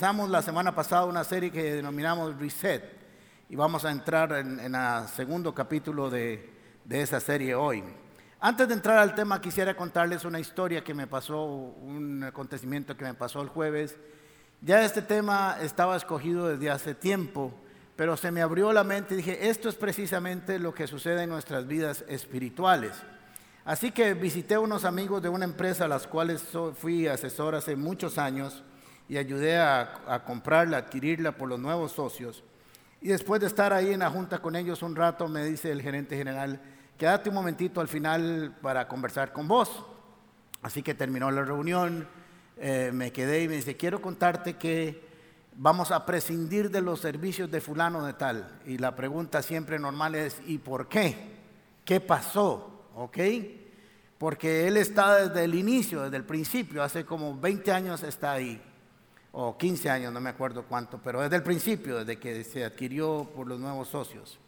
Empezamos la semana pasada una serie que denominamos Reset y vamos a entrar en, el segundo capítulo de, de esa serie hoy. Antes de entrar al tema, quisiera contarles una historia que me pasó, un acontecimiento que me pasó el jueves. Ya este tema estaba escogido desde hace tiempo, pero se me abrió la mente y dije, esto es precisamente lo que sucede en nuestras vidas espirituales. Así que visité a unos amigos de una empresa a las cuales fui asesor hace muchos años y ayudé a, comprarla, adquirirla por los nuevos socios. Y después de estar ahí en la junta con ellos un rato, me dice el gerente general, quédate un momentito al final para conversar con vos. Así que terminó la reunión, eh, me quedé y me dice, quiero contarte que vamos a prescindir de los servicios de fulano de tal. Y la pregunta siempre normal es, ¿y por qué? ¿Qué pasó? ¿Ok? Porque él está desde el inicio, desde el principio, hace como 20 años está ahí o 15 años, no me acuerdo cuánto, pero desde el principio, desde que se adquirió por los nuevos socios.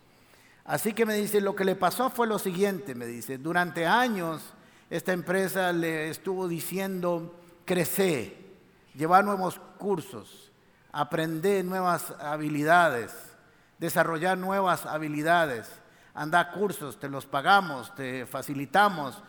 Así que me dice, lo que le pasó fue lo siguiente, me dice, durante años esta empresa le estuvo diciendo, crece, llevar nuevos cursos, aprender nuevas habilidades, desarrollar nuevas habilidades, anda cursos, te los pagamos, te facilitamos,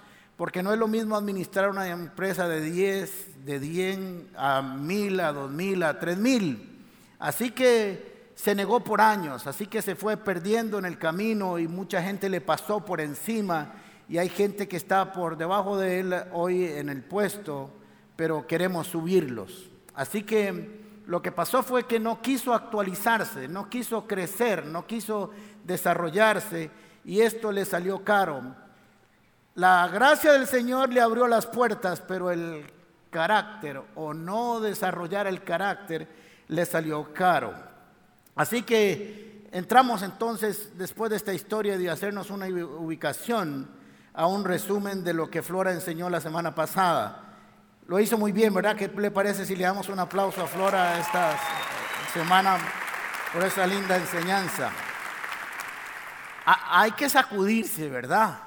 porque no es lo mismo administrar una empresa de 10, de 10 a 1000, a 2000, a 3000. Así que se negó por años, así que se fue perdiendo en el camino y mucha gente le pasó por encima y hay gente que está por debajo de él hoy en el puesto, pero queremos subirlos. Así que lo que pasó fue que no quiso actualizarse, no quiso crecer, no quiso desarrollarse y esto le salió caro. La gracia del Señor le abrió las puertas, pero el carácter o no desarrollar el carácter le salió caro. Así que entramos entonces, después de esta historia de hacernos una ubicación, a un resumen de lo que Flora enseñó la semana pasada. Lo hizo muy bien, ¿verdad? ¿Qué le parece si le damos un aplauso a Flora esta semana por esa linda enseñanza? hay que sacudirse, ¿verdad?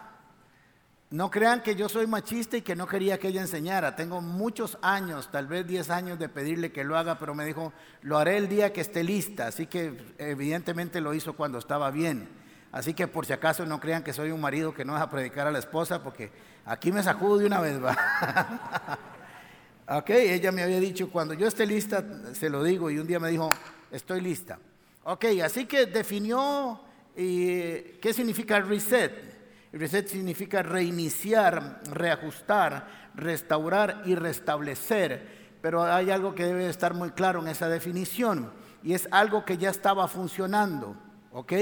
No crean que yo soy machista y que no quería que ella enseñara. Tengo muchos años, tal vez 10 años de pedirle que lo haga, pero me dijo, lo haré el día que esté lista. Así que evidentemente lo hizo cuando estaba bien. Así que por si acaso no crean que soy un marido que no deja predicar a la esposa, porque aquí me sacudo de una vez, va. ok, ella me había dicho, cuando yo esté lista, se lo digo, y un día me dijo, estoy lista. Ok, así que definió eh, qué significa reset. Reset significa reiniciar, reajustar, restaurar y restablecer. Pero hay algo que debe estar muy claro en esa definición y es algo que ya estaba funcionando. ¿Ok?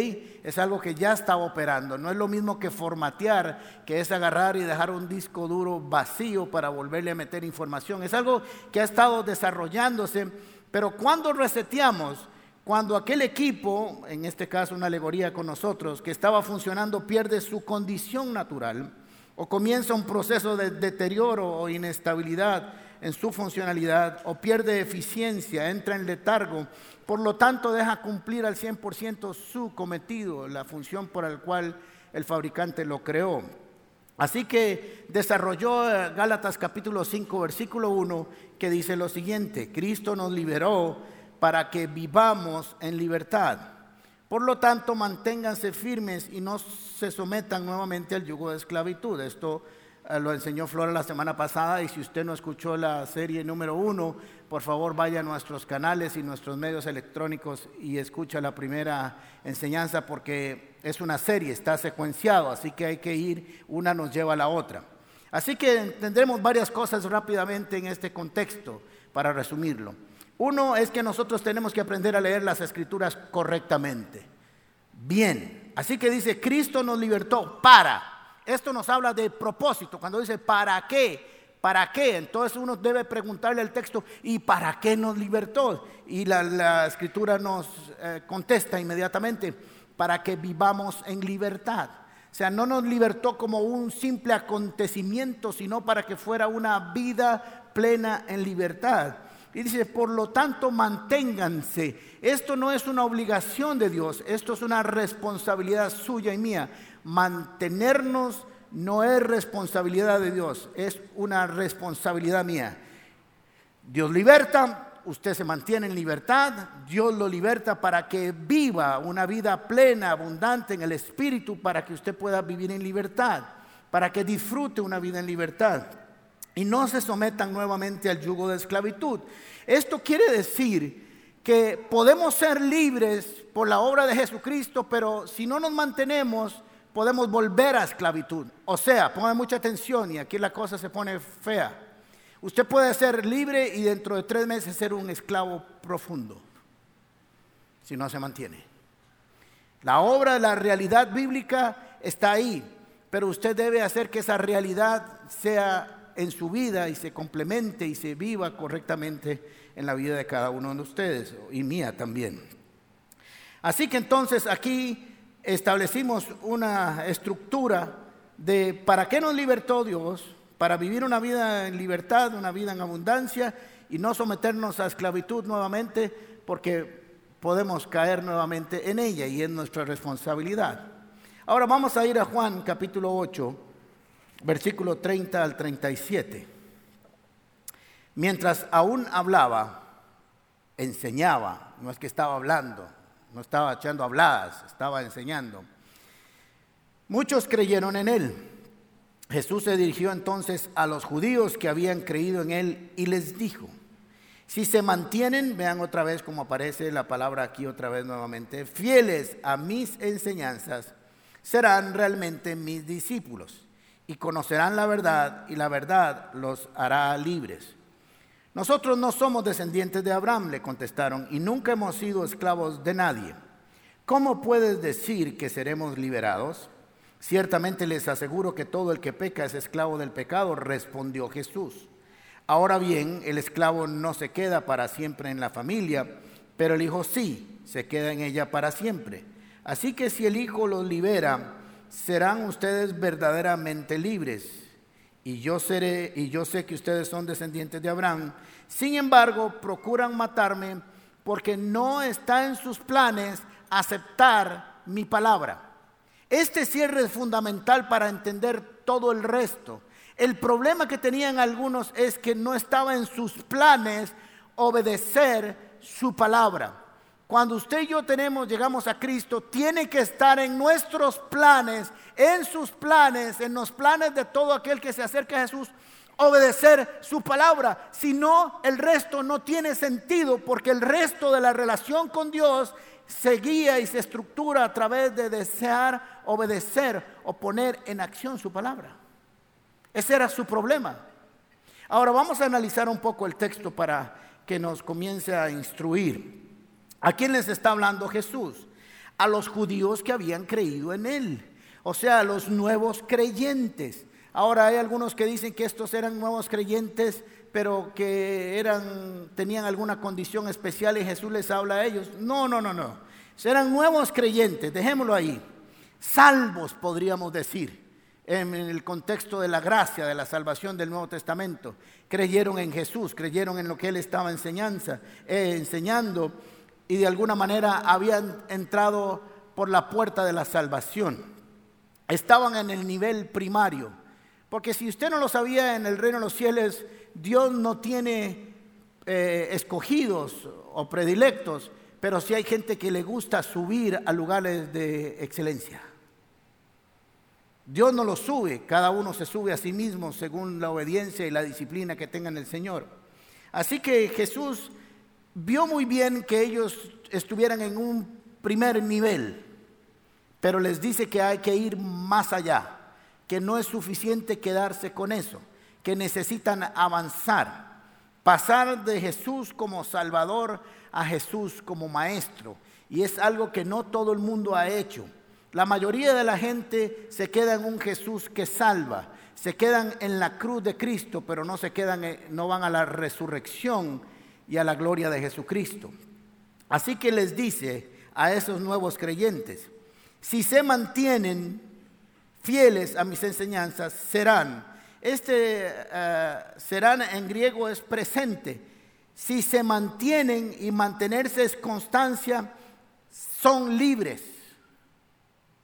Es algo que ya estaba operando. No es lo mismo que formatear, que es agarrar y dejar un disco duro vacío para volverle a meter información. Es algo que ha estado desarrollándose, pero cuando reseteamos, cuando aquel equipo, en este caso una alegoría con nosotros, que estaba funcionando pierde su condición natural o comienza un proceso de deterioro o inestabilidad en su funcionalidad o pierde eficiencia, entra en letargo, por lo tanto deja cumplir al 100% su cometido, la función por la cual el fabricante lo creó. Así que desarrolló eh, Gálatas capítulo 5, versículo 1, que dice lo siguiente, Cristo nos liberó para que vivamos en libertad. Por lo tanto, manténganse firmes y no se sometan nuevamente al yugo de esclavitud. Esto eh, lo enseñó Flora la semana pasada y si usted no escuchó la serie número uno, por favor vaya a nuestros canales y nuestros medios electrónicos y escucha la primera enseñanza porque es una serie, está secuenciado, así que hay que ir, una nos lleva a la otra. Así que tendremos varias cosas rápidamente en este contexto para resumirlo. Uno es que nosotros tenemos que aprender a leer las escrituras correctamente. Bien, así que dice, Cristo nos libertó para. Esto nos habla de propósito. Cuando dice, ¿para qué? ¿Para qué? Entonces uno debe preguntarle al texto, ¿y para qué nos libertó? Y la, escritura nos eh, contesta inmediatamente, para que vivamos en libertad. O sea, no nos libertó como un simple acontecimiento, sino para que fuera una vida plena en libertad. Y dice, por lo tanto, manténganse. Esto no es una obligación de Dios, esto es una responsabilidad suya y mía. Mantenernos no es responsabilidad de Dios, es una responsabilidad mía. Dios liberta, usted se mantiene en libertad, Dios lo liberta para que viva una vida plena, abundante en el Espíritu, para que usted pueda vivir en libertad, para que disfrute una vida en libertad y no se sometan nuevamente al yugo de esclavitud. Esto quiere decir que podemos ser libres por la obra de Jesucristo, pero si no nos mantenemos, podemos volver a esclavitud. O sea, pongan mucha atención y aquí la cosa se pone fea. Usted puede ser libre y dentro de tres meses ser un esclavo profundo, si no se mantiene. La obra, la realidad bíblica está ahí, pero usted debe hacer que esa realidad sea en su vida y se complemente y se viva correctamente en la vida de cada uno de ustedes y mía también. Así que entonces aquí establecimos una estructura de para qué nos libertó Dios, para vivir una vida en libertad, una vida en abundancia y no someternos a esclavitud nuevamente porque podemos caer nuevamente en ella y es nuestra responsabilidad. Ahora vamos a ir a Juan capítulo 8, versículo 30 al 37. Mientras aún hablaba, enseñaba, no es que estaba hablando, no estaba echando habladas, estaba enseñando. Muchos creyeron en él. Jesús se dirigió entonces a los judíos que habían creído en él y les dijo, si se mantienen, vean otra vez cómo aparece la palabra aquí otra vez nuevamente, fieles a mis enseñanzas, serán realmente mis discípulos y conocerán la verdad y la verdad los hará libres. Nosotros no somos descendientes de Abraham, le contestaron, y nunca hemos sido esclavos de nadie. ¿Cómo puedes decir que seremos liberados? Ciertamente les aseguro que todo el que peca es esclavo del pecado, respondió Jesús. Ahora bien, el esclavo no se queda para siempre en la familia, pero el hijo sí, se queda en ella para siempre. Así que si el hijo los libera, serán ustedes verdaderamente libres y yo seré y yo sé que ustedes son descendientes de Abraham. Sin embargo, procuran matarme porque no está en sus planes aceptar mi palabra. Este cierre es fundamental para entender todo el resto. El problema que tenían algunos es que no estaba en sus planes obedecer su palabra. Cuando usted y yo tenemos, llegamos a Cristo, tiene que estar en nuestros planes, en sus planes, en los planes de todo aquel que se acerca a Jesús, obedecer su palabra. Si no, el resto no tiene sentido porque el resto de la relación con Dios se guía y se estructura a través de desear obedecer o poner en acción su palabra. Ese era su problema. Ahora vamos a analizar un poco el texto para que nos comience a instruir. ¿A quién les está hablando Jesús? A los judíos que habían creído en Él, o sea, a los nuevos creyentes. Ahora hay algunos que dicen que estos eran nuevos creyentes, pero que eran, tenían alguna condición especial y Jesús les habla a ellos. No, no, no, no. Eran nuevos creyentes, dejémoslo ahí. Salvos, podríamos decir, en el contexto de la gracia, de la salvación del Nuevo Testamento. Creyeron en Jesús, creyeron en lo que Él estaba enseñanza, eh, enseñando y de alguna manera habían entrado por la puerta de la salvación. Estaban en el nivel primario. Porque si usted no lo sabía, en el reino de los cielos Dios no tiene eh, escogidos o predilectos, pero sí hay gente que le gusta subir a lugares de excelencia. Dios no lo sube, cada uno se sube a sí mismo según la obediencia y la disciplina que tenga en el Señor. Así que Jesús vio muy bien que ellos estuvieran en un primer nivel, pero les dice que hay que ir más allá, que no es suficiente quedarse con eso, que necesitan avanzar, pasar de Jesús como Salvador a Jesús como Maestro. Y es algo que no todo el mundo ha hecho. La mayoría de la gente se queda en un Jesús que salva, se quedan en la cruz de Cristo, pero no se quedan, no van a la resurrección y a la gloria de Jesucristo. Así que les dice a esos nuevos creyentes, si se mantienen fieles a mis enseñanzas, serán. Este eh, serán en griego es presente. Si se mantienen y mantenerse es constancia, son libres.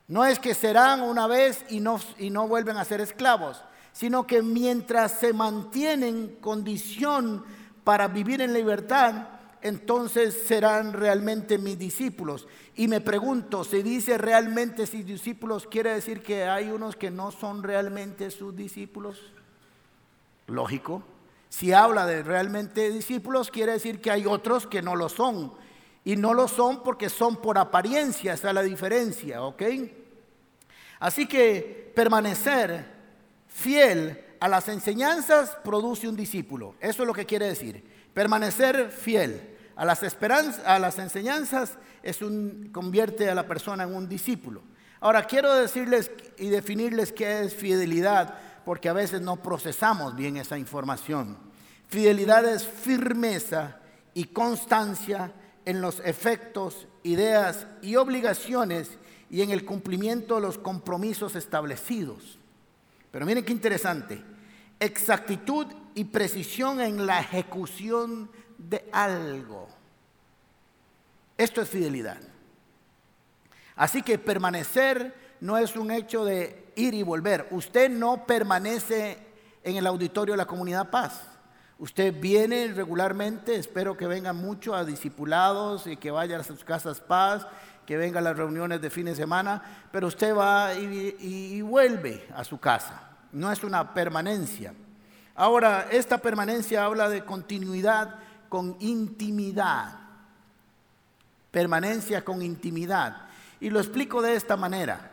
No es que serán una vez y no, y no vuelven a ser esclavos, sino que mientras se mantienen condición para vivir en libertad, entonces serán realmente mis discípulos. Y me pregunto, ¿se dice realmente sus discípulos? ¿Quiere decir que hay unos que no son realmente sus discípulos? Lógico. Si habla de realmente discípulos, quiere decir que hay otros que no lo son. Y no lo son porque son por apariencia, esa es la diferencia, ¿ok? Así que permanecer fiel a las enseñanzas produce un discípulo. Eso es lo que quiere decir. Permanecer fiel a las, esperanzas, a las enseñanzas es un, convierte a la persona en un discípulo. Ahora quiero decirles y definirles qué es fidelidad, porque a veces no procesamos bien esa información. Fidelidad es firmeza y constancia en los efectos, ideas y obligaciones y en el cumplimiento de los compromisos establecidos. Pero miren qué interesante, exactitud y precisión en la ejecución de algo. Esto es fidelidad. Así que permanecer no es un hecho de ir y volver. Usted no permanece en el auditorio de la comunidad paz. Usted viene regularmente, espero que vengan mucho a discipulados y que vaya a sus casas paz, que venga a las reuniones de fin de semana, pero usted va y, vuelve a su casa. No es una permanencia. Ahora, esta permanencia habla de continuidad con intimidad. Permanencia con intimidad. Y lo explico de esta manera.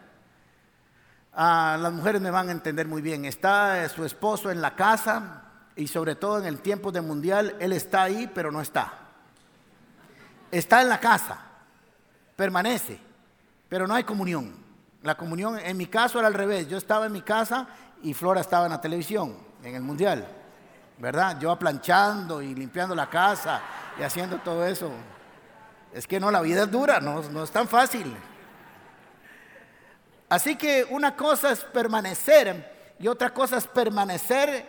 Ah, las mujeres me van a entender muy bien. Está su esposo en la casa y sobre todo en el tiempo de mundial, él está ahí, pero no está. Está en la casa, permanece, pero no hay comunión. La comunión, en mi caso era al revés. Yo estaba en mi casa y Flora estaba en la televisión, en el mundial. ¿verdad? Yo planchando y limpiando la casa y haciendo todo eso. Es que no, la vida es dura, no, no es tan fácil. Así que una cosa es permanecer y otra cosa es permanecer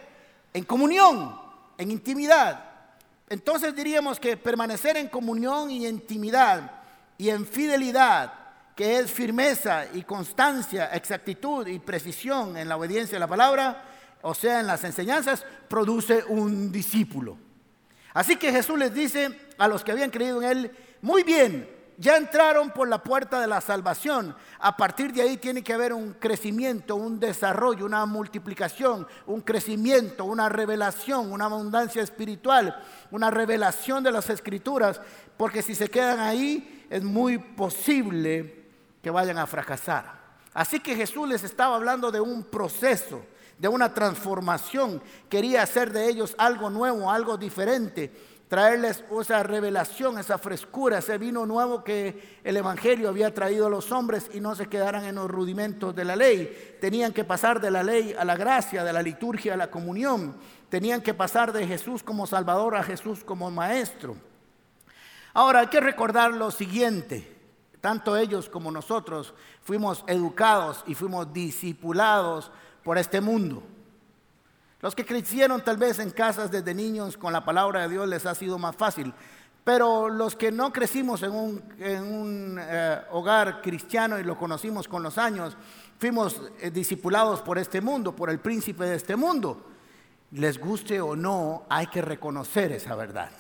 en comunión, en intimidad. Entonces diríamos que permanecer en comunión y intimidad y en fidelidad, que es firmeza y constancia, exactitud y precisión en la obediencia a la palabra, o sea, en las enseñanzas, produce un discípulo. Así que Jesús les dice a los que habían creído en Él, muy bien, ya entraron por la puerta de la salvación. A partir de ahí tiene que haber un crecimiento, un desarrollo, una multiplicación, un crecimiento, una revelación, una abundancia espiritual, una revelación de las escrituras, porque si se quedan ahí es muy posible que vayan a fracasar. Así que Jesús les estaba hablando de un proceso de una transformación. Quería hacer de ellos algo nuevo, algo diferente, traerles esa revelación, esa frescura, ese vino nuevo que el Evangelio había traído a los hombres y no se quedaran en los rudimentos de la ley. Tenían que pasar de la ley a la gracia, de la liturgia a la comunión. Tenían que pasar de Jesús como Salvador a Jesús como Maestro. Ahora hay que recordar lo siguiente. Tanto ellos como nosotros fuimos educados y fuimos discipulados por este mundo. Los que crecieron tal vez en casas desde niños con la palabra de Dios les ha sido más fácil, pero los que no crecimos en un, eh, hogar cristiano y lo conocimos con los años, fuimos eh, discipulados por este mundo, por el príncipe de este mundo. Les guste o no, hay que reconocer esa verdad.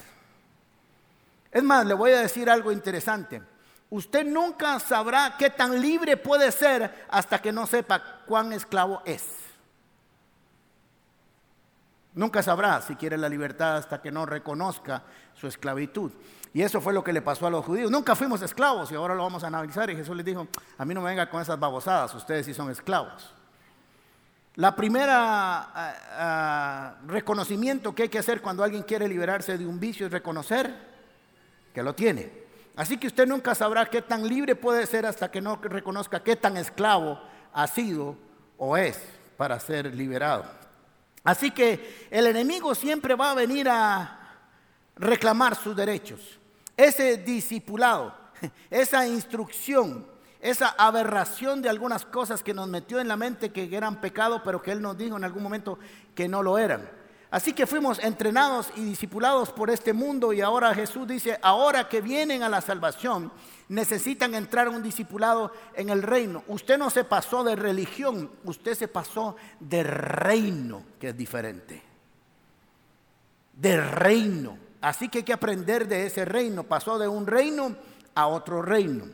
Es más, le voy a decir algo interesante. Usted nunca sabrá qué tan libre puede ser hasta que no sepa cuán esclavo es. Nunca sabrá si quiere la libertad hasta que no reconozca su esclavitud. Y eso fue lo que le pasó a los judíos. Nunca fuimos esclavos y ahora lo vamos a analizar. Y Jesús les dijo, a mí no me venga con esas babosadas, ustedes sí son esclavos. La primera ah, ah, reconocimiento que hay que hacer cuando alguien quiere liberarse de un vicio es reconocer lo tiene. Así que usted nunca sabrá qué tan libre puede ser hasta que no reconozca qué tan esclavo ha sido o es para ser liberado. Así que el enemigo siempre va a venir a reclamar sus derechos. Ese discipulado, esa instrucción, esa aberración de algunas cosas que nos metió en la mente que eran pecado, pero que Él nos dijo en algún momento que no lo eran. Así que fuimos entrenados y discipulados por este mundo y ahora Jesús dice, ahora que vienen a la salvación, necesitan entrar un discipulado en el reino. Usted no se pasó de religión, usted se pasó de reino, que es diferente. De reino. Así que hay que aprender de ese reino. Pasó de un reino a otro reino.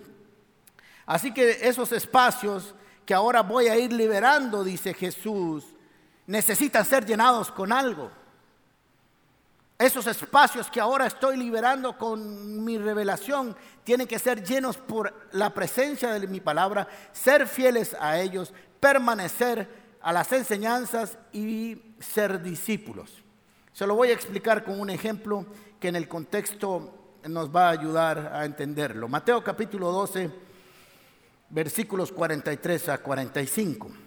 Así que esos espacios que ahora voy a ir liberando, dice Jesús, necesitan ser llenados con algo. Esos espacios que ahora estoy liberando con mi revelación tienen que ser llenos por la presencia de mi palabra, ser fieles a ellos, permanecer a las enseñanzas y ser discípulos. Se lo voy a explicar con un ejemplo que en el contexto nos va a ayudar a entenderlo. Mateo capítulo 12, versículos 43 a 45.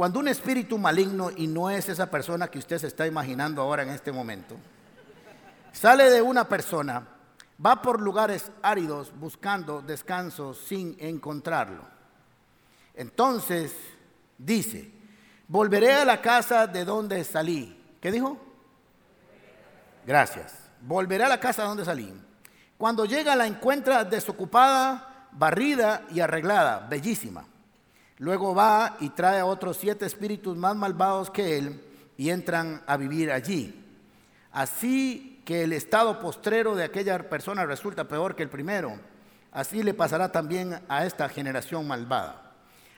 Cuando un espíritu maligno, y no es esa persona que usted se está imaginando ahora en este momento, sale de una persona, va por lugares áridos buscando descanso sin encontrarlo. Entonces dice, volveré a la casa de donde salí. ¿Qué dijo? Gracias. Volveré a la casa de donde salí. Cuando llega la encuentra desocupada, barrida y arreglada, bellísima. Luego va y trae a otros siete espíritus más malvados que él y entran a vivir allí. Así que el estado postrero de aquella persona resulta peor que el primero. Así le pasará también a esta generación malvada.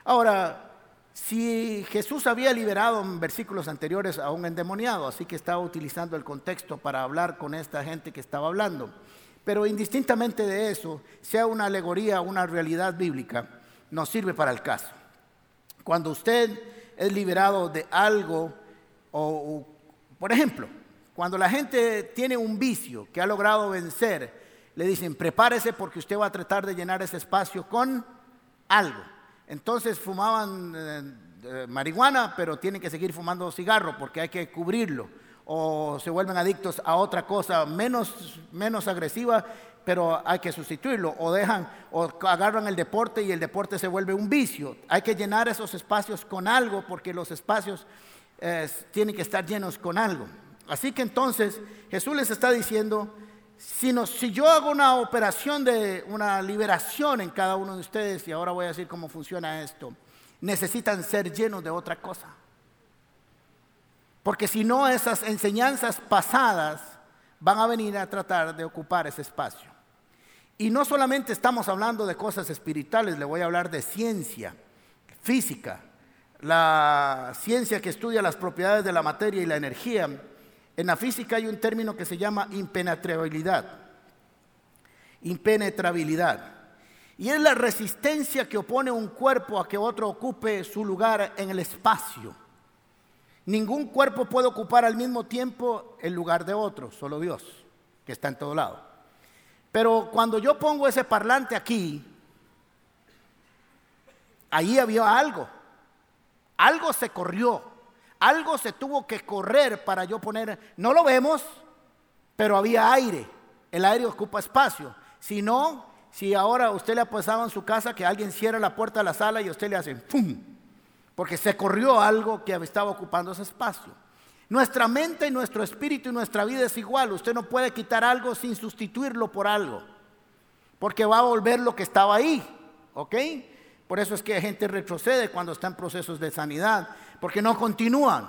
Ahora, si Jesús había liberado en versículos anteriores a un endemoniado, así que estaba utilizando el contexto para hablar con esta gente que estaba hablando. Pero indistintamente de eso, sea una alegoría o una realidad bíblica, nos sirve para el caso. Cuando usted es liberado de algo, o, por ejemplo, cuando la gente tiene un vicio que ha logrado vencer, le dicen, prepárese porque usted va a tratar de llenar ese espacio con algo. Entonces fumaban eh, eh, marihuana, pero tienen que seguir fumando cigarro porque hay que cubrirlo. O se vuelven adictos a otra cosa menos, menos agresiva pero hay que sustituirlo. O dejan, o agarran el deporte y el deporte se vuelve un vicio. Hay que llenar esos espacios con algo porque los espacios eh, tienen que estar llenos con algo. Así que entonces Jesús les está diciendo, si, si yo hago una operación de una liberación en cada uno de ustedes, y ahora voy a decir cómo funciona esto, necesitan ser llenos de otra cosa. Porque si no, esas enseñanzas pasadas van a venir a tratar de ocupar ese espacio. Y no solamente estamos hablando de cosas espirituales, le voy a hablar de ciencia, física, la ciencia que estudia las propiedades de la materia y la energía. En la física hay un término que se llama impenetrabilidad. Impenetrabilidad. Y es la resistencia que opone un cuerpo a que otro ocupe su lugar en el espacio. Ningún cuerpo puede ocupar al mismo tiempo el lugar de otro, solo Dios, que está en todo lado. Pero cuando yo pongo ese parlante aquí, ahí había algo. Algo se corrió. Algo se tuvo que correr para yo poner. No lo vemos, pero había aire. El aire ocupa espacio. Si no, si ahora usted le ha pasado en su casa que alguien cierra la puerta de la sala y usted le hace ¡pum! Porque se corrió algo que estaba ocupando ese espacio. Nuestra mente y nuestro espíritu y nuestra vida es igual. Usted no puede quitar algo sin sustituirlo por algo. Porque va a volver lo que estaba ahí. ¿Ok? Por eso es que gente retrocede cuando está en procesos de sanidad. Porque no continúan.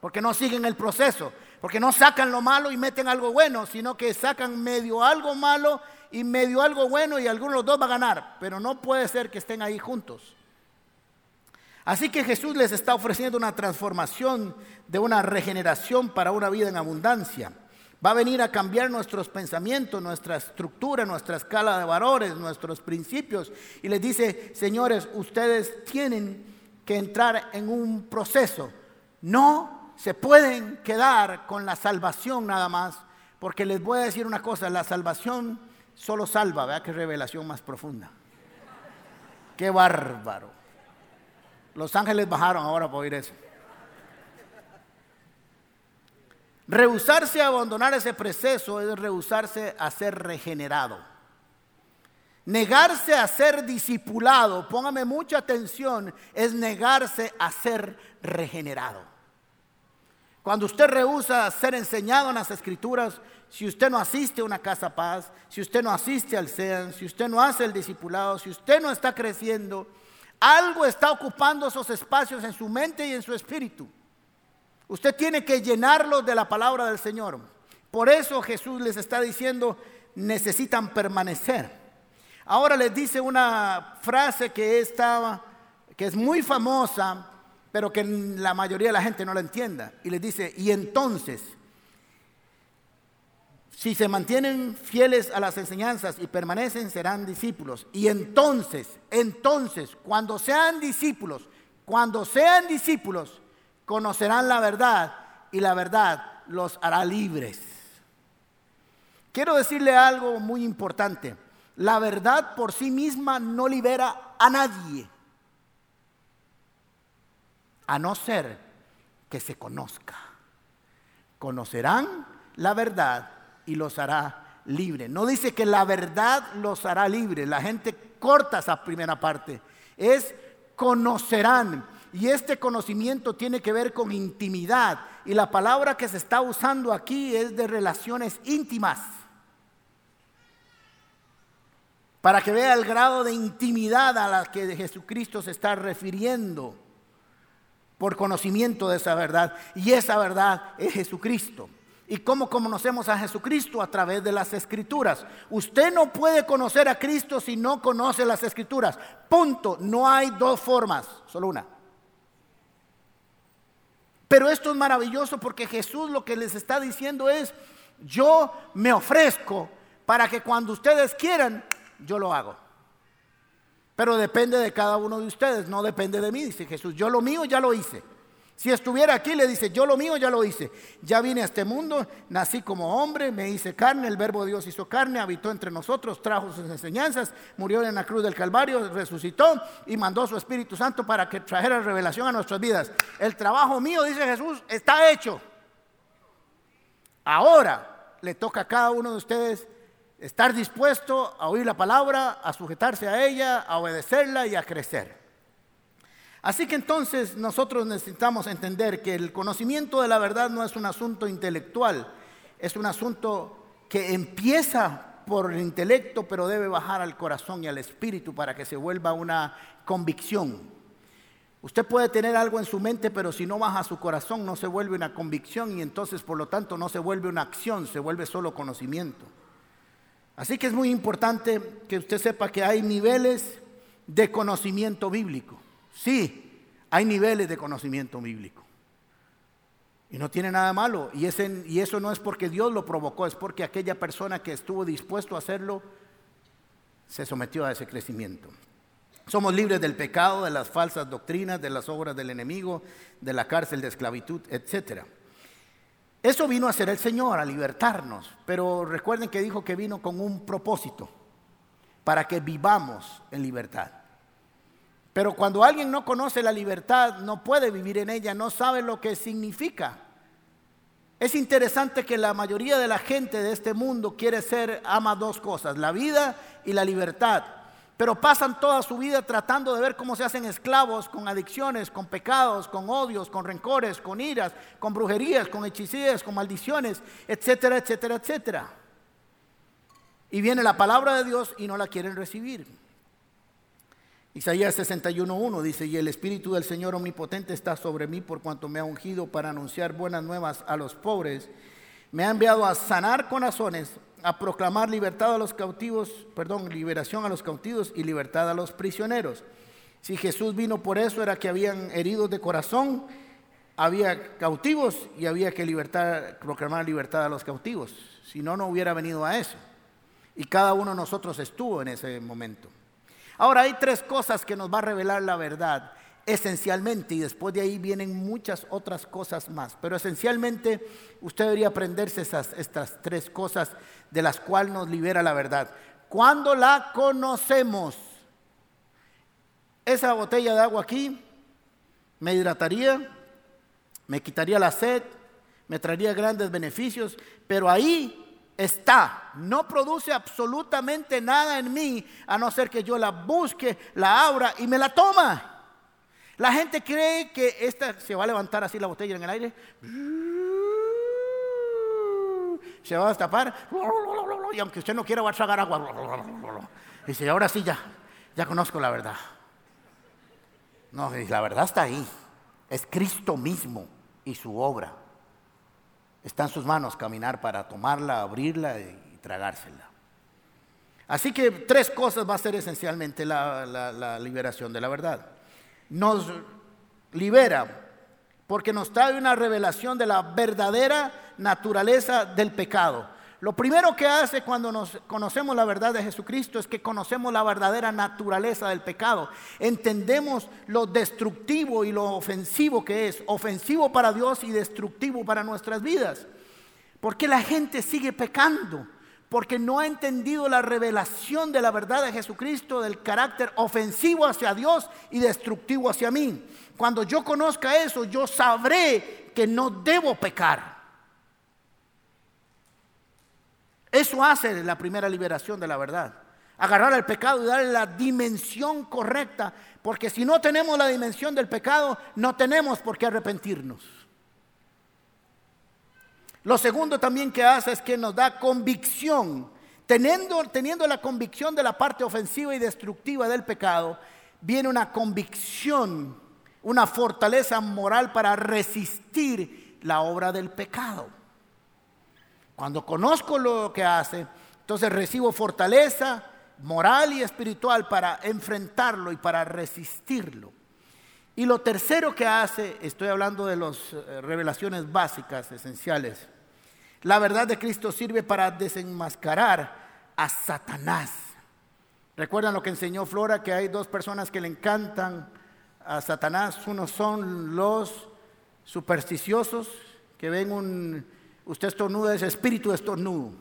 Porque no siguen el proceso. Porque no sacan lo malo y meten algo bueno. Sino que sacan medio algo malo y medio algo bueno y alguno de los dos va a ganar. Pero no puede ser que estén ahí juntos. Así que Jesús les está ofreciendo una transformación de una regeneración para una vida en abundancia. Va a venir a cambiar nuestros pensamientos, nuestra estructura, nuestra escala de valores, nuestros principios. Y les dice, señores, ustedes tienen que entrar en un proceso. No se pueden quedar con la salvación nada más, porque les voy a decir una cosa, la salvación solo salva, vea qué revelación más profunda. Qué bárbaro. Los ángeles bajaron ahora para oír eso. Rehusarse a abandonar ese proceso es rehusarse a ser regenerado. Negarse a ser discipulado, póngame mucha atención, es negarse a ser regenerado. Cuando usted rehúsa ser enseñado en las escrituras, si usted no asiste a una casa paz, si usted no asiste al SEAN, si usted no hace el discipulado, si usted no está creciendo, algo está ocupando esos espacios en su mente y en su espíritu. Usted tiene que llenarlo de la palabra del Señor. Por eso Jesús les está diciendo, necesitan permanecer. Ahora les dice una frase que estaba, que es muy famosa, pero que la mayoría de la gente no la entienda. Y les dice, y entonces, si se mantienen fieles a las enseñanzas y permanecen, serán discípulos. Y entonces, entonces, cuando sean discípulos, cuando sean discípulos, conocerán la verdad y la verdad los hará libres. Quiero decirle algo muy importante. La verdad por sí misma no libera a nadie, a no ser que se conozca. Conocerán la verdad y los hará libres. No dice que la verdad los hará libres. La gente corta esa primera parte. Es conocerán. Y este conocimiento tiene que ver con intimidad. Y la palabra que se está usando aquí es de relaciones íntimas. Para que vea el grado de intimidad a la que Jesucristo se está refiriendo por conocimiento de esa verdad. Y esa verdad es Jesucristo. ¿Y cómo conocemos a Jesucristo? A través de las escrituras. Usted no puede conocer a Cristo si no conoce las escrituras. Punto. No hay dos formas, solo una. Pero esto es maravilloso porque Jesús lo que les está diciendo es, yo me ofrezco para que cuando ustedes quieran, yo lo hago. Pero depende de cada uno de ustedes, no depende de mí, dice Jesús. Yo lo mío ya lo hice. Si estuviera aquí, le dice, yo lo mío ya lo hice. Ya vine a este mundo, nací como hombre, me hice carne, el verbo de Dios hizo carne, habitó entre nosotros, trajo sus enseñanzas, murió en la cruz del Calvario, resucitó y mandó su Espíritu Santo para que trajera revelación a nuestras vidas. El trabajo mío, dice Jesús, está hecho. Ahora le toca a cada uno de ustedes estar dispuesto a oír la palabra, a sujetarse a ella, a obedecerla y a crecer. Así que entonces nosotros necesitamos entender que el conocimiento de la verdad no es un asunto intelectual, es un asunto que empieza por el intelecto, pero debe bajar al corazón y al espíritu para que se vuelva una convicción. Usted puede tener algo en su mente, pero si no baja a su corazón no se vuelve una convicción y entonces por lo tanto no se vuelve una acción, se vuelve solo conocimiento. Así que es muy importante que usted sepa que hay niveles de conocimiento bíblico. Sí, hay niveles de conocimiento bíblico. Y no tiene nada malo. Y, y eso no es porque Dios lo provocó, es porque aquella persona que estuvo dispuesto a hacerlo se sometió a ese crecimiento. Somos libres del pecado, de las falsas doctrinas, de las obras del enemigo, de la cárcel de esclavitud, etc. Eso vino a ser el Señor, a libertarnos. Pero recuerden que dijo que vino con un propósito, para que vivamos en libertad. Pero cuando alguien no conoce la libertad, no puede vivir en ella, no sabe lo que significa. Es interesante que la mayoría de la gente de este mundo quiere ser, ama dos cosas, la vida y la libertad. Pero pasan toda su vida tratando de ver cómo se hacen esclavos con adicciones, con pecados, con odios, con rencores, con iras, con brujerías, con hechicerías, con maldiciones, etcétera, etcétera, etcétera. Y viene la palabra de Dios y no la quieren recibir. Isaías 61.1 dice, y el Espíritu del Señor Omnipotente está sobre mí por cuanto me ha ungido para anunciar buenas nuevas a los pobres. Me ha enviado a sanar corazones, a proclamar libertad a los cautivos, perdón, liberación a los cautivos y libertad a los prisioneros. Si Jesús vino por eso era que habían heridos de corazón, había cautivos y había que libertar, proclamar libertad a los cautivos. Si no, no hubiera venido a eso. Y cada uno de nosotros estuvo en ese momento. Ahora hay tres cosas que nos va a revelar la verdad. esencialmente, y después de ahí vienen muchas otras cosas más, pero esencialmente usted debería aprenderse esas, estas tres cosas de las cuales nos libera la verdad. Cuando la conocemos, esa botella de agua aquí me hidrataría, me quitaría la sed, me traería grandes beneficios, pero ahí está, no produce absolutamente nada en mí, a no ser que yo la busque, la abra y me la toma. La gente cree que esta se va a levantar así la botella en el aire, se va a destapar, y aunque usted no quiera va a tragar agua. Dice, ahora sí ya, ya conozco la verdad. No, la verdad está ahí. Es Cristo mismo y su obra. Está en sus manos caminar para tomarla, abrirla y tragársela. Así que tres cosas va a ser esencialmente la, liberación de la verdad. Nos libera porque nos trae una revelación de la verdadera naturaleza del pecado. Lo primero que hace cuando nos conocemos la verdad de Jesucristo es que conocemos la verdadera naturaleza del pecado. Entendemos lo destructivo y lo ofensivo que es, ofensivo para Dios y destructivo para nuestras vidas. ¿Por qué la gente sigue pecando? Porque no ha entendido la revelación de la verdad de Jesucristo, del carácter ofensivo hacia Dios y destructivo hacia mí. Cuando yo conozca eso, yo sabré que no debo pecar. Eso hace la primera liberación de la verdad. Agarrar el pecado y darle la dimensión correcta, porque si no tenemos la dimensión del pecado, no tenemos por qué arrepentirnos. Lo segundo también que hace es que nos da convicción. Teniendo, teniendo la convicción de la parte ofensiva y destructiva del pecado, viene una convicción, una fortaleza moral para resistir la obra del pecado. Cuando conozco lo que hace, entonces recibo fortaleza moral y espiritual para enfrentarlo y para resistirlo. Y lo tercero que hace, estoy hablando de las eh, revelaciones básicas, esenciales. La verdad de Cristo sirve para desenmascarar a Satanás. ¿Recuerdan lo que enseñó Flora? Que hay dos personas que le encantan a Satanás. Unos son los supersticiosos, que ven un Usted estornuda, ese espíritu estornudo.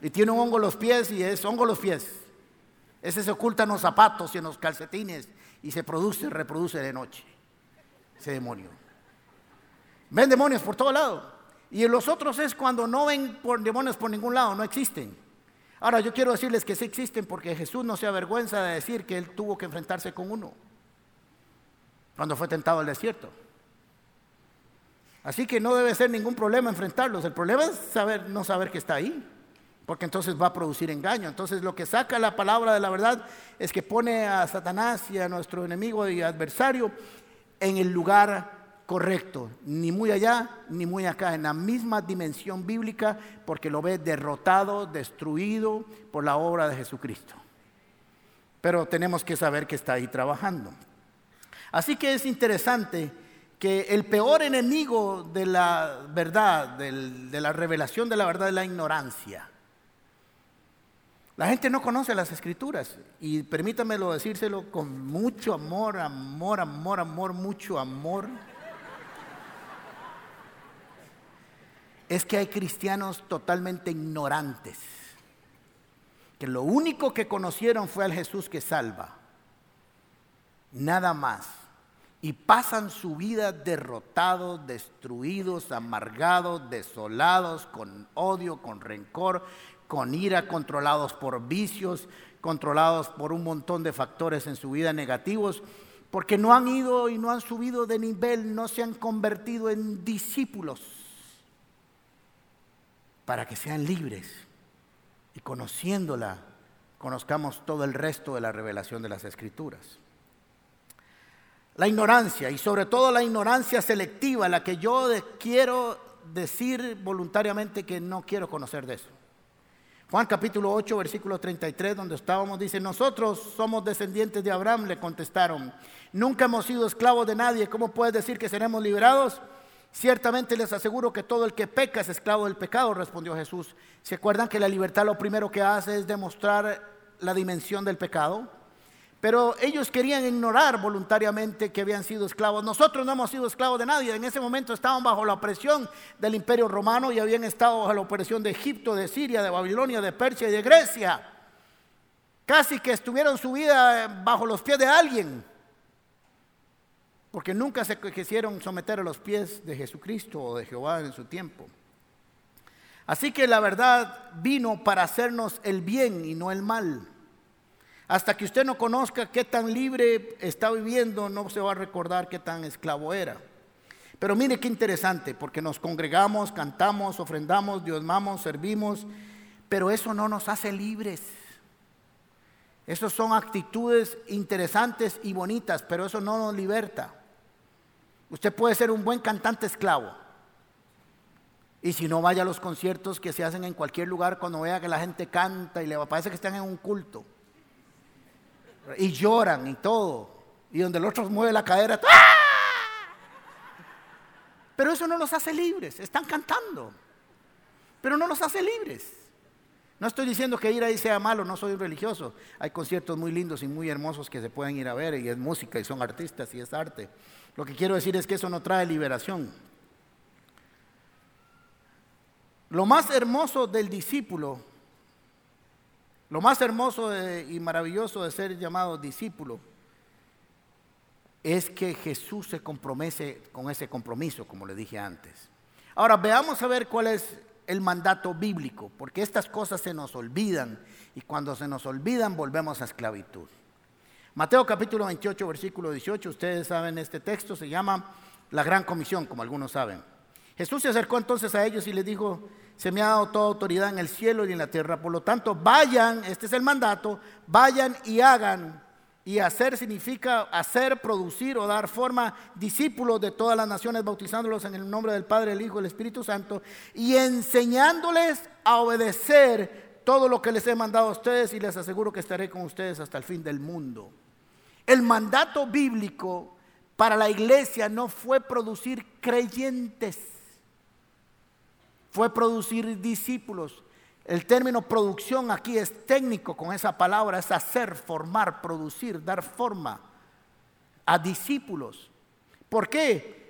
Y tiene un hongo en los pies y es hongo en los pies. Ese se oculta en los zapatos y en los calcetines y se produce, reproduce de noche. Ese demonio. Ven demonios por todo lado. Y en los otros es cuando no ven por demonios por ningún lado, no existen. Ahora yo quiero decirles que sí existen porque Jesús no se avergüenza de decir que él tuvo que enfrentarse con uno cuando fue tentado al desierto. Así que no debe ser ningún problema enfrentarlos. El problema es saber, no saber que está ahí, porque entonces va a producir engaño. Entonces lo que saca la palabra de la verdad es que pone a Satanás y a nuestro enemigo y adversario en el lugar correcto, ni muy allá ni muy acá, en la misma dimensión bíblica, porque lo ve derrotado, destruido por la obra de Jesucristo. Pero tenemos que saber que está ahí trabajando. Así que es interesante que el peor enemigo de la verdad, de la revelación de la verdad es la ignorancia. La gente no conoce las escrituras y permítamelo decírselo con mucho amor, amor, amor, amor, mucho amor. Es que hay cristianos totalmente ignorantes, que lo único que conocieron fue al Jesús que salva, nada más y pasan su vida derrotados, destruidos, amargados, desolados, con odio, con rencor, con ira, controlados por vicios, controlados por un montón de factores en su vida negativos, porque no han ido y no han subido de nivel, no se han convertido en discípulos, para que sean libres y conociéndola, conozcamos todo el resto de la revelación de las escrituras. La ignorancia y sobre todo la ignorancia selectiva, la que yo quiero decir voluntariamente que no quiero conocer de eso. Juan capítulo 8, versículo 33, donde estábamos, dice, nosotros somos descendientes de Abraham, le contestaron, nunca hemos sido esclavos de nadie, ¿cómo puedes decir que seremos liberados? Ciertamente les aseguro que todo el que peca es esclavo del pecado, respondió Jesús. ¿Se acuerdan que la libertad lo primero que hace es demostrar la dimensión del pecado? Pero ellos querían ignorar voluntariamente que habían sido esclavos. Nosotros no hemos sido esclavos de nadie. En ese momento estaban bajo la opresión del imperio romano y habían estado bajo la opresión de Egipto, de Siria, de Babilonia, de Persia y de Grecia. Casi que estuvieron su vida bajo los pies de alguien. Porque nunca se quisieron someter a los pies de Jesucristo o de Jehová en su tiempo. Así que la verdad vino para hacernos el bien y no el mal. Hasta que usted no conozca qué tan libre está viviendo, no se va a recordar qué tan esclavo era. Pero mire qué interesante, porque nos congregamos, cantamos, ofrendamos, diosmamos, servimos, pero eso no nos hace libres. Esas son actitudes interesantes y bonitas, pero eso no nos liberta. Usted puede ser un buen cantante esclavo. Y si no vaya a los conciertos que se hacen en cualquier lugar, cuando vea que la gente canta y le parece que están en un culto y lloran y todo, y donde el otro mueve la cadera, ¡ah! pero eso no los hace libres, están cantando, pero no los hace libres. No estoy diciendo que ir ahí sea malo, no soy religioso. Hay conciertos muy lindos y muy hermosos que se pueden ir a ver y es música y son artistas y es arte. Lo que quiero decir es que eso no trae liberación. Lo más hermoso del discípulo lo más hermoso y maravilloso de ser llamado discípulo es que Jesús se compromete con ese compromiso, como le dije antes. Ahora veamos a ver cuál es el mandato bíblico, porque estas cosas se nos olvidan y cuando se nos olvidan volvemos a esclavitud. Mateo capítulo 28, versículo 18, ustedes saben este texto, se llama la gran comisión, como algunos saben. Jesús se acercó entonces a ellos y les dijo, se me ha dado toda autoridad en el cielo y en la tierra. Por lo tanto, vayan, este es el mandato, vayan y hagan. Y hacer significa hacer, producir o dar forma discípulos de todas las naciones, bautizándolos en el nombre del Padre, el Hijo y el Espíritu Santo, y enseñándoles a obedecer todo lo que les he mandado a ustedes y les aseguro que estaré con ustedes hasta el fin del mundo. El mandato bíblico para la iglesia no fue producir creyentes fue producir discípulos. El término producción aquí es técnico con esa palabra, es hacer, formar, producir, dar forma a discípulos. ¿Por qué?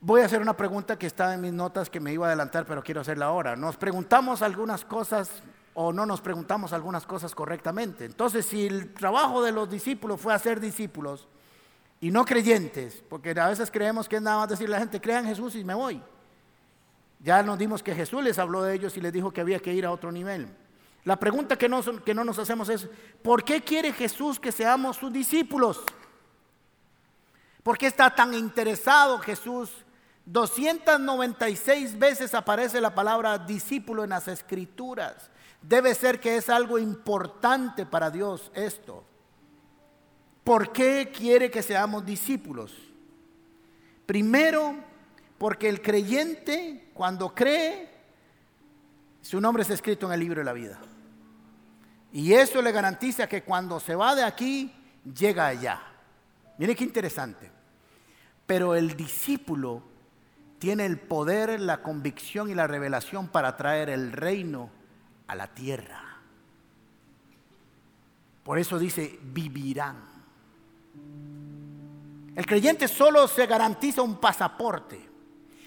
Voy a hacer una pregunta que está en mis notas que me iba a adelantar, pero quiero hacerla ahora. Nos preguntamos algunas cosas o no nos preguntamos algunas cosas correctamente. Entonces, si el trabajo de los discípulos fue hacer discípulos y no creyentes, porque a veces creemos que es nada más decirle a la gente, crean Jesús y me voy. Ya nos dimos que Jesús les habló de ellos y les dijo que había que ir a otro nivel. La pregunta que no, que no nos hacemos es, ¿por qué quiere Jesús que seamos sus discípulos? ¿Por qué está tan interesado Jesús? 296 veces aparece la palabra discípulo en las escrituras. Debe ser que es algo importante para Dios esto. ¿Por qué quiere que seamos discípulos? Primero, porque el creyente, cuando cree, su nombre es escrito en el libro de la vida. Y eso le garantiza que cuando se va de aquí, llega allá. Mire qué interesante. Pero el discípulo tiene el poder, la convicción y la revelación para traer el reino a la tierra. Por eso dice, vivirán. El creyente solo se garantiza un pasaporte.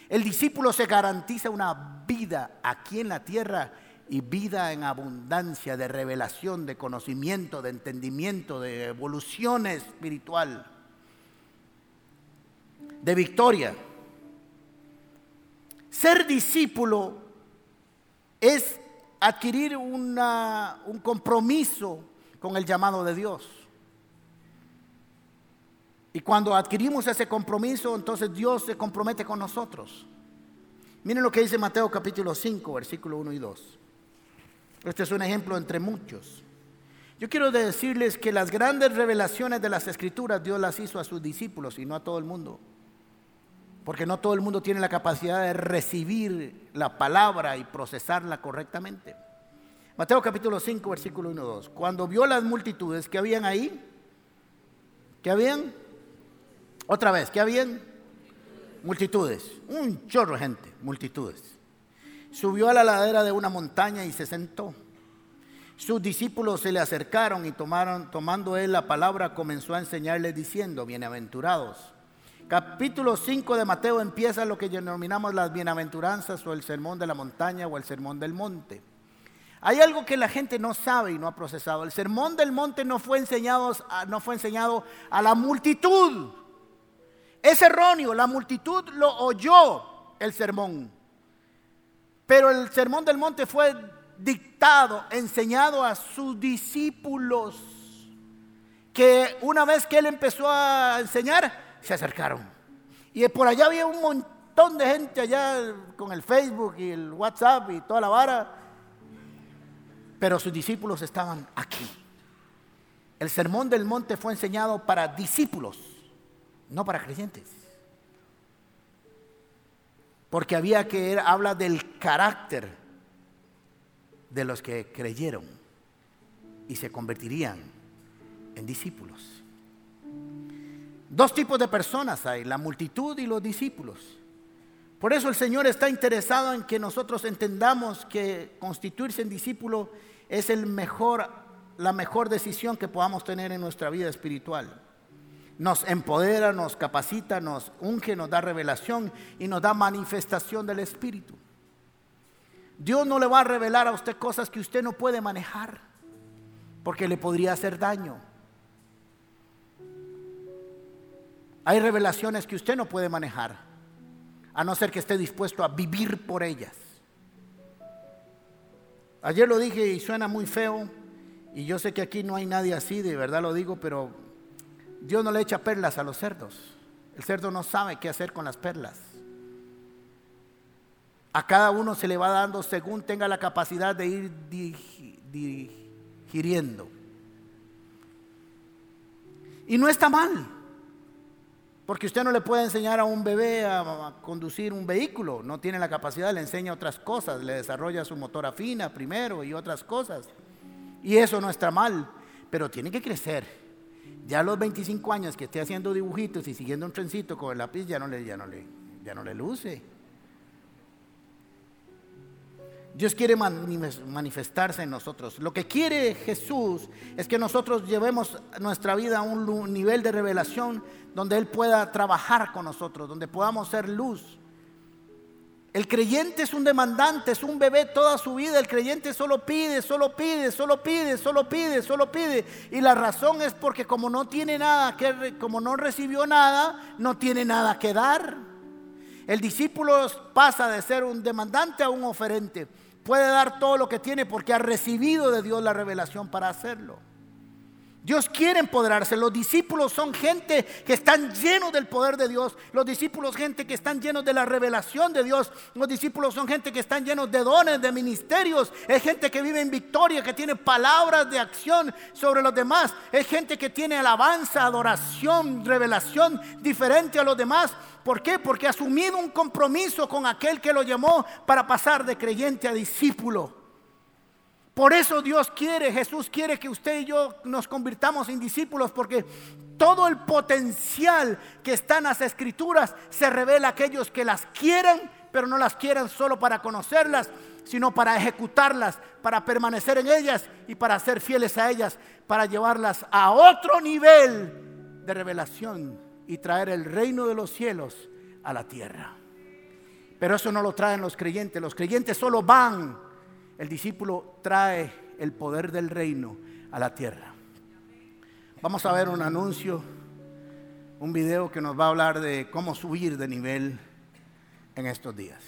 El discípulo se garantiza una vida aquí en la tierra y vida en abundancia de revelación, de conocimiento, de entendimiento, de evolución espiritual, de victoria. Ser discípulo es adquirir un compromiso con el llamado de Dios. Y cuando adquirimos ese compromiso, entonces Dios se compromete con nosotros. Miren lo que dice Mateo capítulo 5, versículo 1 y 2. Este es un ejemplo entre muchos. Yo quiero decirles que las grandes revelaciones de las escrituras Dios las hizo a sus discípulos y no a todo el mundo. Porque no todo el mundo tiene la capacidad de recibir la palabra y procesarla correctamente. Mateo capítulo 5, versículo 1 y 2. Cuando vio las multitudes que habían ahí, que habían otra vez, ¿qué habían? Multitudes, un chorro de gente, multitudes. Subió a la ladera de una montaña y se sentó. sus discípulos se le acercaron y tomaron, tomando él la palabra, comenzó a enseñarles diciendo, bienaventurados. Capítulo 5 de Mateo empieza lo que denominamos las bienaventuranzas o el sermón de la montaña o el sermón del monte. Hay algo que la gente no sabe y no ha procesado. El sermón del monte no fue enseñado, no fue enseñado a la multitud. Es erróneo, la multitud lo oyó el sermón. Pero el sermón del monte fue dictado, enseñado a sus discípulos, que una vez que él empezó a enseñar, se acercaron. Y por allá había un montón de gente allá con el Facebook y el WhatsApp y toda la vara, pero sus discípulos estaban aquí. El sermón del monte fue enseñado para discípulos, no para creyentes. Porque había que habla del carácter de los que creyeron y se convertirían en discípulos. Dos tipos de personas hay, la multitud y los discípulos. Por eso el Señor está interesado en que nosotros entendamos que constituirse en discípulo es el mejor, la mejor decisión que podamos tener en nuestra vida espiritual. Nos empodera, nos capacita, nos unge, nos da revelación y nos da manifestación del Espíritu. Dios no le va a revelar a usted cosas que usted no puede manejar, porque le podría hacer daño. Hay revelaciones que usted no puede manejar, a no ser que esté dispuesto a vivir por ellas. Ayer lo dije y suena muy feo, y yo sé que aquí no hay nadie así, de verdad lo digo, pero Dios no le echa perlas a los cerdos. El cerdo no sabe qué hacer con las perlas. A cada uno se le va dando según tenga la capacidad de ir digiriendo. Y no está mal, porque usted no le puede enseñar a un bebé a, conducir un vehículo, no tiene la capacidad, le enseña otras cosas, le desarrolla su motor afina primero y otras cosas. Y eso no está mal, pero tiene que crecer. Ya a los 25 años que esté haciendo dibujitos y siguiendo un trencito con el lápiz ya no le, ya no le, ya no le luce. Dios quiere manifestarse en nosotros. Lo que quiere Jesús es que nosotros llevemos nuestra vida a un nivel de revelación donde Él pueda trabajar con nosotros, donde podamos ser luz. El creyente es un demandante, es un bebé toda su vida. El creyente solo pide, solo pide, solo pide, solo pide, solo pide. Y la razón es porque como no tiene nada que, como no recibió nada, no tiene nada que dar. El discípulo pasa de ser un demandante a un oferente puede dar todo lo que tiene porque ha recibido de Dios la revelación para hacerlo. Dios quiere empoderarse. Los discípulos son gente que están llenos del poder de Dios. Los discípulos gente que están llenos de la revelación de Dios. Los discípulos son gente que están llenos de dones, de ministerios. Es gente que vive en victoria, que tiene palabras de acción sobre los demás. Es gente que tiene alabanza, adoración, revelación diferente a los demás. ¿Por qué? Porque ha asumido un compromiso con aquel que lo llamó para pasar de creyente a discípulo. Por eso Dios quiere, Jesús quiere que usted y yo nos convirtamos en discípulos porque todo el potencial que está en las escrituras se revela a aquellos que las quieren, pero no las quieren solo para conocerlas, sino para ejecutarlas, para permanecer en ellas y para ser fieles a ellas, para llevarlas a otro nivel de revelación y traer el reino de los cielos a la tierra. Pero eso no lo traen los creyentes, los creyentes solo van el discípulo trae el poder del reino a la tierra. Vamos a ver un anuncio, un video que nos va a hablar de cómo subir de nivel en estos días.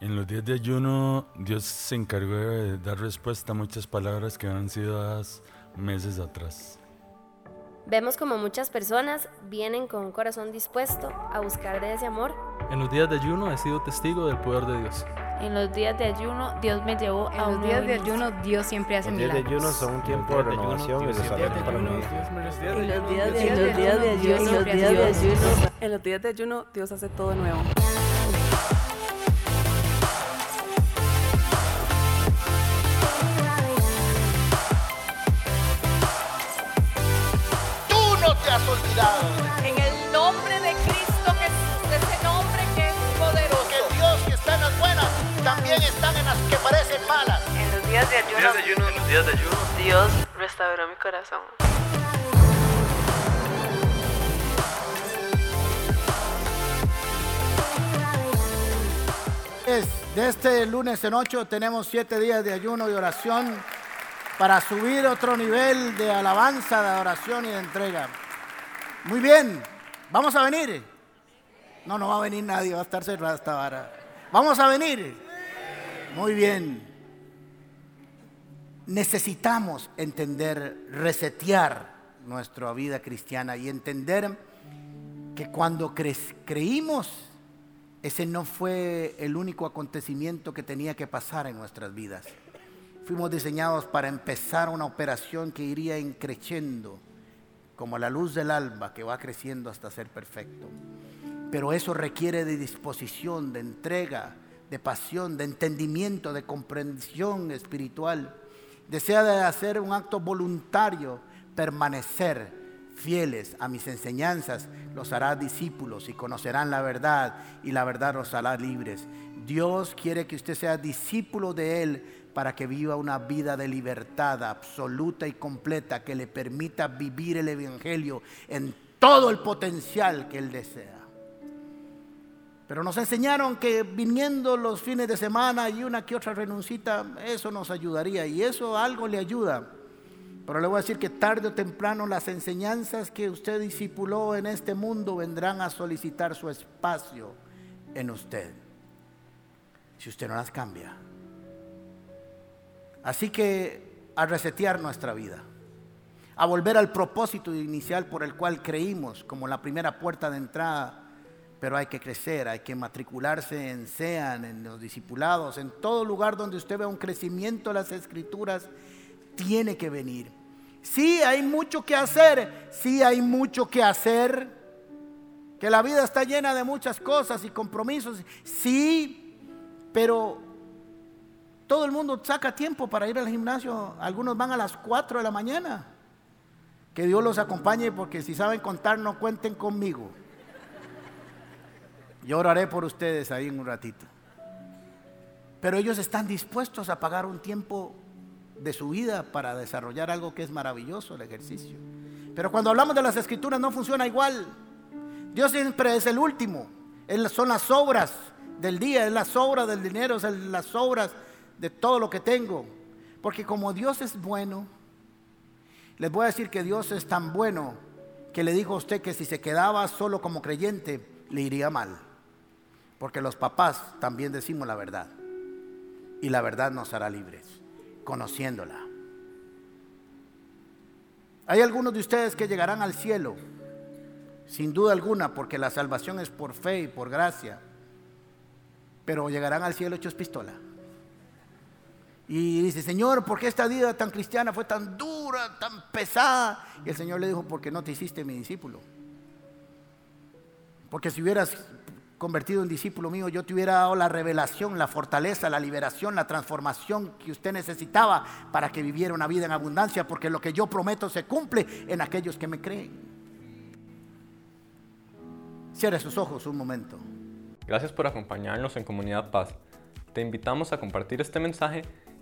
En los días de ayuno, Dios se encargó de dar respuesta a muchas palabras que han sido dadas meses atrás. Vemos como muchas personas vienen con un corazón dispuesto a buscar de ese amor. En los días de ayuno he sido testigo del poder de Dios. En los días de ayuno Dios me llevó a los días de ayuno Dios siempre hace milagros. Los días de ayuno son un tiempo de renovación y desarrollo para mí. En los días de ayuno, en los días de ayuno Dios hace todo nuevo. En el nombre de Cristo Jesús, ese nombre que es poderoso. Que Dios que está en las también están en las que parecen malas. En los días de ayuno, En los días de ayuno, Dios restauró mi corazón. Es, de este lunes en ocho tenemos siete días de ayuno y oración para subir otro nivel de alabanza, de adoración y de entrega. Muy bien, vamos a venir. No, no va a venir nadie, va a estar cerrada esta vara. Vamos a venir. Muy bien. Necesitamos entender, resetear nuestra vida cristiana y entender que cuando cre- creímos, ese no fue el único acontecimiento que tenía que pasar en nuestras vidas. Fuimos diseñados para empezar una operación que iría creciendo, como la luz del alba que va creciendo hasta ser perfecto. Pero eso requiere de disposición, de entrega, de pasión, de entendimiento, de comprensión espiritual. Desea de hacer un acto voluntario, permanecer fieles a mis enseñanzas, los hará discípulos y conocerán la verdad y la verdad los hará libres. Dios quiere que usted sea discípulo de Él para que viva una vida de libertad absoluta y completa que le permita vivir el Evangelio en todo el potencial que Él desea. Pero nos enseñaron que viniendo los fines de semana y una que otra renuncita, eso nos ayudaría y eso algo le ayuda. Pero le voy a decir que tarde o temprano las enseñanzas que usted discipuló en este mundo vendrán a solicitar su espacio en usted. Si usted no las cambia. Así que a resetear nuestra vida, a volver al propósito inicial por el cual creímos como la primera puerta de entrada, pero hay que crecer, hay que matricularse en SEAN, en los discipulados, en todo lugar donde usted vea un crecimiento de las escrituras, tiene que venir. Sí, hay mucho que hacer, sí hay mucho que hacer, que la vida está llena de muchas cosas y compromisos, sí, pero todo el mundo saca tiempo para ir al gimnasio, algunos van a las 4 de la mañana. Que Dios los acompañe porque si saben contar no cuenten conmigo. Yo oraré por ustedes ahí en un ratito. Pero ellos están dispuestos a pagar un tiempo de su vida para desarrollar algo que es maravilloso, el ejercicio. Pero cuando hablamos de las escrituras no funciona igual. Dios siempre es el último. Son las obras del día, es las obras del dinero, es las obras de todo lo que tengo. Porque como Dios es bueno, les voy a decir que Dios es tan bueno que le dijo a usted que si se quedaba solo como creyente, le iría mal. Porque los papás también decimos la verdad. Y la verdad nos hará libres, conociéndola. Hay algunos de ustedes que llegarán al cielo, sin duda alguna, porque la salvación es por fe y por gracia. Pero llegarán al cielo hechos pistola. Y dice, Señor, ¿por qué esta vida tan cristiana fue tan dura, tan pesada? Y el Señor le dijo, porque no te hiciste mi discípulo. Porque si hubieras convertido en discípulo mío, yo te hubiera dado la revelación, la fortaleza, la liberación, la transformación que usted necesitaba para que viviera una vida en abundancia, porque lo que yo prometo se cumple en aquellos que me creen. Cierre sus ojos un momento. Gracias por acompañarnos en Comunidad Paz. Te invitamos a compartir este mensaje